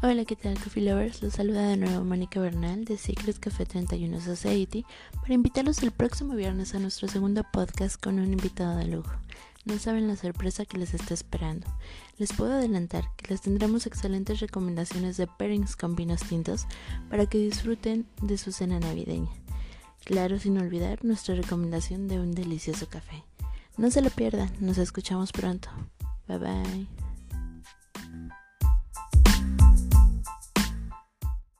Hola, ¿qué tal, Coffee Lovers? Los saluda de nuevo Mónica Bernal de Secret Café 31 Society para invitarlos el próximo viernes a nuestro segundo podcast con un invitado de lujo. No saben la sorpresa que les está esperando. Les puedo adelantar que les tendremos excelentes recomendaciones de pairings con vinos tintos para que disfruten de su cena navideña. Claro, sin olvidar nuestra recomendación de un delicioso café. No se lo pierdan, nos escuchamos pronto. Bye bye.